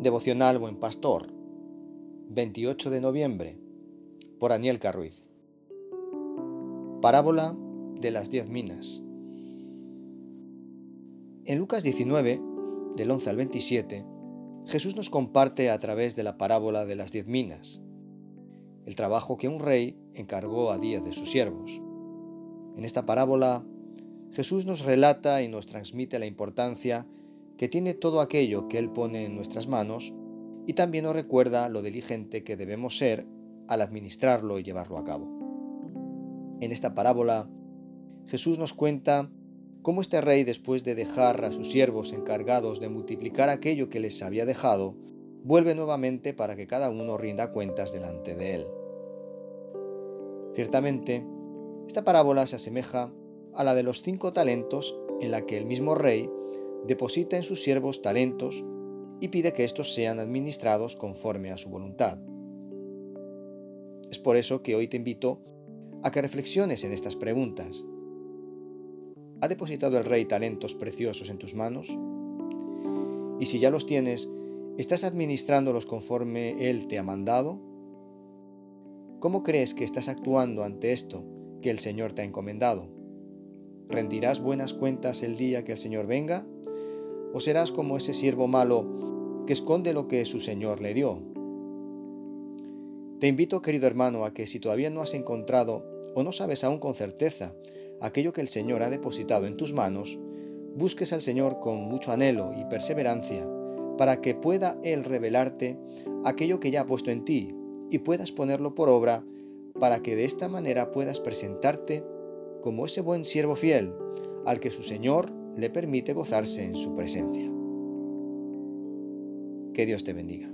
Devocional Buen Pastor, 28 de noviembre, por Aniel Carruiz. Parábola de las diez minas. En Lucas 19, del 11 al 27, Jesús nos comparte a través de la parábola de las diez minas, el trabajo que un rey encargó a diez de sus siervos. En esta parábola, Jesús nos relata y nos transmite la importancia que tiene todo aquello que Él pone en nuestras manos y también nos recuerda lo diligente que debemos ser al administrarlo y llevarlo a cabo. En esta parábola, Jesús nos cuenta cómo este rey, después de dejar a sus siervos encargados de multiplicar aquello que les había dejado, vuelve nuevamente para que cada uno rinda cuentas delante de él. Ciertamente, esta parábola se asemeja a la de los cinco talentos en la que el mismo rey deposita en sus siervos talentos y pide que estos sean administrados conforme a su voluntad. Es por eso que hoy te invito a que reflexiones en estas preguntas. ¿Ha depositado el rey talentos preciosos en tus manos? Y si ya los tienes, ¿estás administrándolos conforme él te ha mandado? ¿Cómo crees que estás actuando ante esto que el Señor te ha encomendado? ¿Rendirás buenas cuentas el día que el Señor venga? ¿O serás como ese siervo malo que esconde lo que su Señor le dio? Te invito, querido hermano, a que si todavía no has encontrado o no sabes aún con certeza aquello que el Señor ha depositado en tus manos, busques al Señor con mucho anhelo y perseverancia para que pueda Él revelarte aquello que ya ha puesto en ti y puedas ponerlo por obra para que de esta manera puedas presentarte como ese buen siervo fiel al que su Señor le permite gozarse en su presencia. Que Dios te bendiga.